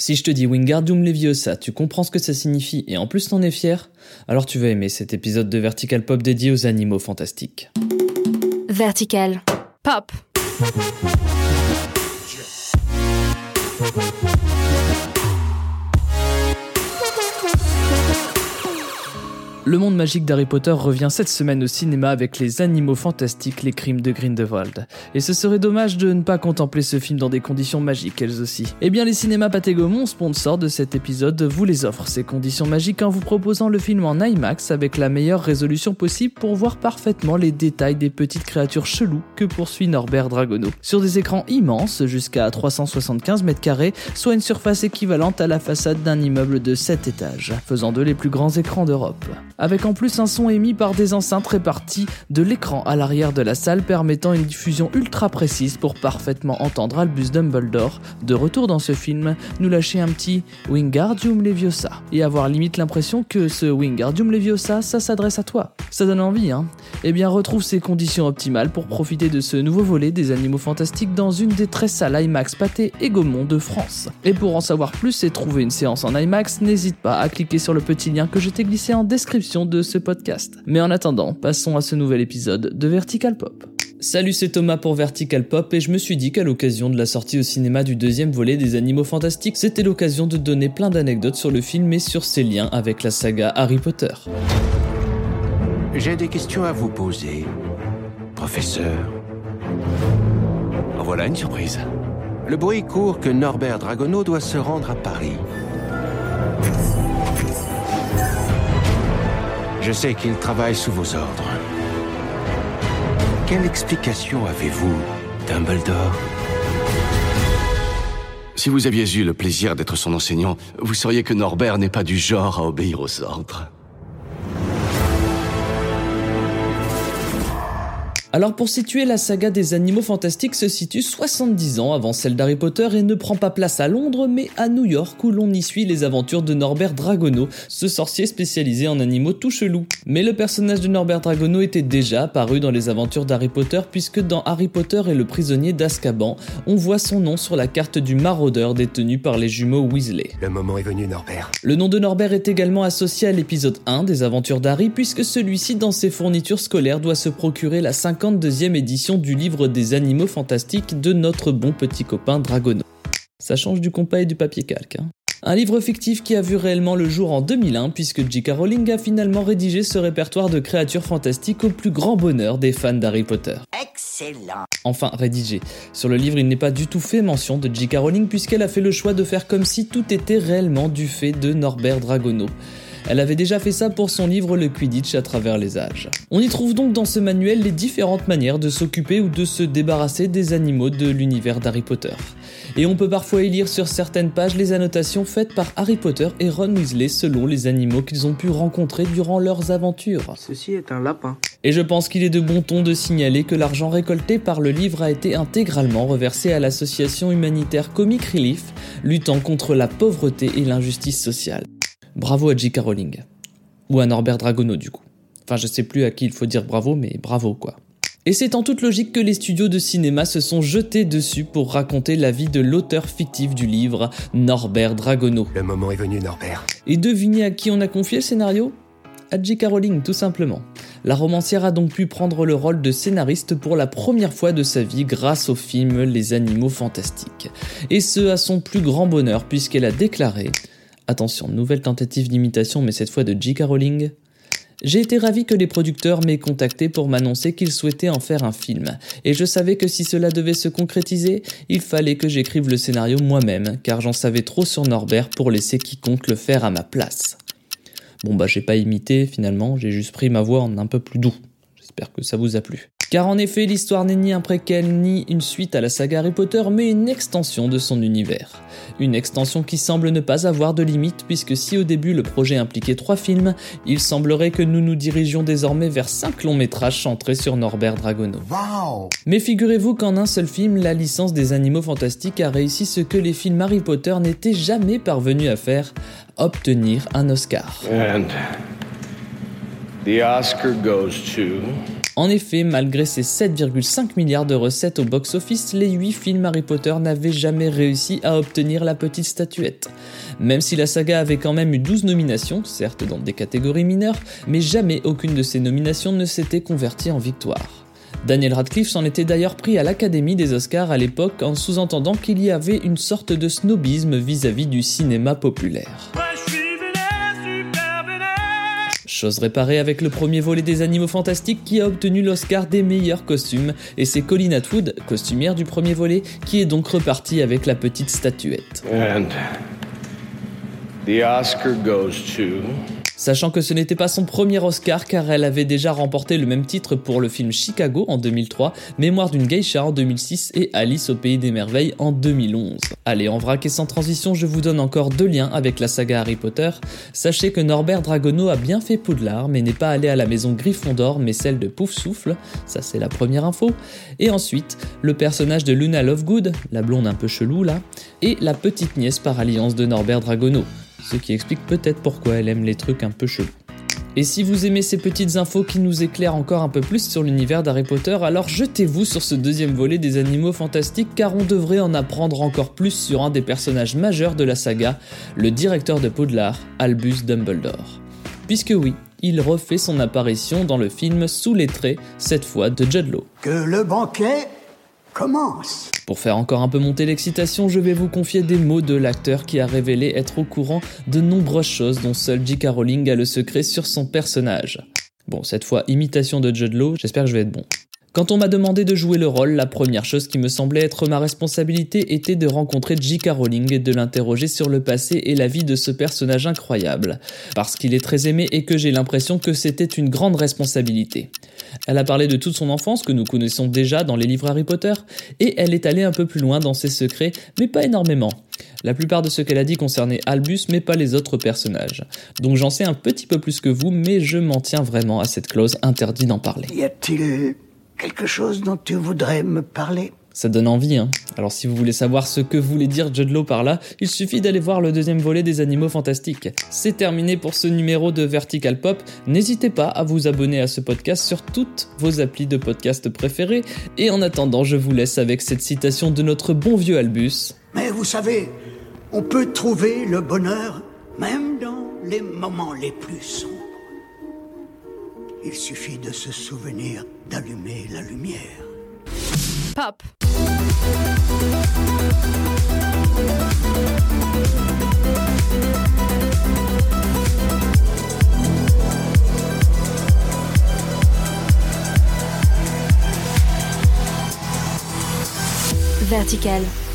Si je te dis Wingardium Leviosa, tu comprends ce que ça signifie et en plus t'en es fier Alors tu vas aimer cet épisode de Vertical Pop dédié aux animaux fantastiques. Vertical Pop. Le monde magique d'Harry Potter revient cette semaine au cinéma avec les animaux fantastiques, les crimes de Grindelwald. Et ce serait dommage de ne pas contempler ce film dans des conditions magiques elles aussi. Eh bien les cinémas Pathé Gaumont, sponsor de cet épisode, vous les offrent ces conditions magiques en vous proposant le film en IMAX avec la meilleure résolution possible pour voir parfaitement les détails des petites créatures cheloues que poursuit Norbert Dragono. Sur des écrans immenses, jusqu'à 375 mètres carrés, soit une surface équivalente à la façade d'un immeuble de 7 étages, faisant d'eux les plus grands écrans d'Europe avec en plus un son émis par des enceintes réparties de l'écran à l'arrière de la salle permettant une diffusion ultra précise pour parfaitement entendre Albus Dumbledore, de retour dans ce film, nous lâcher un petit Wingardium Leviosa et avoir limite l'impression que ce Wingardium Leviosa, ça s'adresse à toi. Ça donne envie, hein Eh bien, retrouve ces conditions optimales pour profiter de ce nouveau volet des animaux fantastiques dans une des 13 salles IMAX Pâté et Gaumont de France. Et pour en savoir plus et trouver une séance en IMAX, n'hésite pas à cliquer sur le petit lien que je t'ai glissé en description de ce podcast. Mais en attendant, passons à ce nouvel épisode de Vertical Pop. Salut, c'est Thomas pour Vertical Pop et je me suis dit qu'à l'occasion de la sortie au cinéma du deuxième volet des Animaux Fantastiques, c'était l'occasion de donner plein d'anecdotes sur le film et sur ses liens avec la saga Harry Potter. J'ai des questions à vous poser, professeur. Voilà une surprise. Le bruit court que Norbert Dragono doit se rendre à Paris. Je sais qu'il travaille sous vos ordres. Quelle explication avez-vous, Dumbledore Si vous aviez eu le plaisir d'être son enseignant, vous sauriez que Norbert n'est pas du genre à obéir aux ordres. Alors pour situer la saga des animaux fantastiques se situe 70 ans avant celle d'Harry Potter et ne prend pas place à Londres mais à New York où l'on y suit les aventures de Norbert Dragono, ce sorcier spécialisé en animaux tout chelous. Mais le personnage de Norbert Dragono était déjà apparu dans les aventures d'Harry Potter puisque dans Harry Potter et le prisonnier d'Azkaban, on voit son nom sur la carte du maraudeur détenu par les jumeaux Weasley. Le moment est venu, Norbert. Le nom de Norbert est également associé à l'épisode 1 des aventures d'Harry puisque celui-ci dans ses fournitures scolaires doit se procurer la 5 52e édition du livre des animaux fantastiques de notre bon petit copain Dragono. Ça change du compas et du papier calque. Hein. Un livre fictif qui a vu réellement le jour en 2001 puisque J.K. Rowling a finalement rédigé ce répertoire de créatures fantastiques au plus grand bonheur des fans d'Harry Potter. Excellent. Enfin, rédigé. Sur le livre, il n'est pas du tout fait mention de J.K. Rowling puisqu'elle a fait le choix de faire comme si tout était réellement du fait de Norbert Dragono. Elle avait déjà fait ça pour son livre Le Quidditch à travers les âges. On y trouve donc dans ce manuel les différentes manières de s'occuper ou de se débarrasser des animaux de l'univers d'Harry Potter. Et on peut parfois y lire sur certaines pages les annotations faites par Harry Potter et Ron Weasley selon les animaux qu'ils ont pu rencontrer durant leurs aventures. Ceci est un lapin. Et je pense qu'il est de bon ton de signaler que l'argent récolté par le livre a été intégralement reversé à l'association humanitaire Comic Relief, luttant contre la pauvreté et l'injustice sociale. Bravo à J.K. Rowling. Ou à Norbert Dragono, du coup. Enfin, je sais plus à qui il faut dire bravo, mais bravo, quoi. Et c'est en toute logique que les studios de cinéma se sont jetés dessus pour raconter la vie de l'auteur fictif du livre, Norbert Dragono. Le moment est venu, Norbert. Et devinez à qui on a confié le scénario? À J.K. Rowling, tout simplement. La romancière a donc pu prendre le rôle de scénariste pour la première fois de sa vie grâce au film Les Animaux Fantastiques. Et ce, à son plus grand bonheur, puisqu'elle a déclaré Attention, nouvelle tentative d'imitation, mais cette fois de J.K. Rowling. J'ai été ravi que les producteurs m'aient contacté pour m'annoncer qu'ils souhaitaient en faire un film, et je savais que si cela devait se concrétiser, il fallait que j'écrive le scénario moi-même, car j'en savais trop sur Norbert pour laisser quiconque le faire à ma place. Bon bah j'ai pas imité finalement, j'ai juste pris ma voix en un peu plus doux. J'espère que ça vous a plu. Car en effet, l'histoire n'est ni un préquel ni une suite à la saga Harry Potter, mais une extension de son univers. Une extension qui semble ne pas avoir de limite, puisque si au début le projet impliquait trois films, il semblerait que nous nous dirigions désormais vers cinq longs métrages centrés sur Norbert Dragono. Mais figurez-vous qu'en un seul film, la licence des animaux fantastiques a réussi ce que les films Harry Potter n'étaient jamais parvenus à faire, obtenir un Oscar. And the Oscar goes to... En effet, malgré ses 7,5 milliards de recettes au box-office, les 8 films Harry Potter n'avaient jamais réussi à obtenir la petite statuette. Même si la saga avait quand même eu 12 nominations, certes dans des catégories mineures, mais jamais aucune de ces nominations ne s'était convertie en victoire. Daniel Radcliffe s'en était d'ailleurs pris à l'Académie des Oscars à l'époque en sous-entendant qu'il y avait une sorte de snobisme vis-à-vis du cinéma populaire. Chose réparée avec le premier volet des Animaux Fantastiques qui a obtenu l'Oscar des meilleurs costumes, et c'est Colin Atwood, costumière du premier volet, qui est donc reparti avec la petite statuette. And the Oscar goes to Sachant que ce n'était pas son premier Oscar car elle avait déjà remporté le même titre pour le film Chicago en 2003, Mémoire d'une geisha en 2006 et Alice au pays des merveilles en 2011. Allez, en vrac et sans transition, je vous donne encore deux liens avec la saga Harry Potter. Sachez que Norbert Dragono a bien fait Poudlard mais n'est pas allé à la maison Gryffondor mais celle de Poufsouffle, ça c'est la première info. Et ensuite, le personnage de Luna Lovegood, la blonde un peu chelou là, et la petite nièce par alliance de Norbert Dragono ce qui explique peut-être pourquoi elle aime les trucs un peu chelous. Et si vous aimez ces petites infos qui nous éclairent encore un peu plus sur l'univers d'Harry Potter, alors jetez-vous sur ce deuxième volet des animaux fantastiques car on devrait en apprendre encore plus sur un des personnages majeurs de la saga, le directeur de Poudlard, Albus Dumbledore. Puisque oui, il refait son apparition dans le film Sous les traits, cette fois de Judd. Que le banquet commence. Pour faire encore un peu monter l'excitation, je vais vous confier des mots de l'acteur qui a révélé être au courant de nombreuses choses dont seul J.K. Rowling a le secret sur son personnage. Bon, cette fois, imitation de Judd Law, j'espère que je vais être bon. Quand on m'a demandé de jouer le rôle, la première chose qui me semblait être ma responsabilité était de rencontrer J.K. Rowling et de l'interroger sur le passé et la vie de ce personnage incroyable, parce qu'il est très aimé et que j'ai l'impression que c'était une grande responsabilité. Elle a parlé de toute son enfance que nous connaissons déjà dans les livres Harry Potter, et elle est allée un peu plus loin dans ses secrets, mais pas énormément. La plupart de ce qu'elle a dit concernait Albus, mais pas les autres personnages. Donc j'en sais un petit peu plus que vous, mais je m'en tiens vraiment à cette clause interdit d'en parler. Y a-t-il quelque chose dont tu voudrais me parler? Ça donne envie, hein. Alors si vous voulez savoir ce que voulait dire Judd par là, il suffit d'aller voir le deuxième volet des Animaux Fantastiques. C'est terminé pour ce numéro de Vertical Pop. N'hésitez pas à vous abonner à ce podcast sur toutes vos applis de podcast préférés. Et en attendant, je vous laisse avec cette citation de notre bon vieux Albus. Mais vous savez, on peut trouver le bonheur même dans les moments les plus sombres. Il suffit de se souvenir d'allumer la lumière. Pop. Vertical.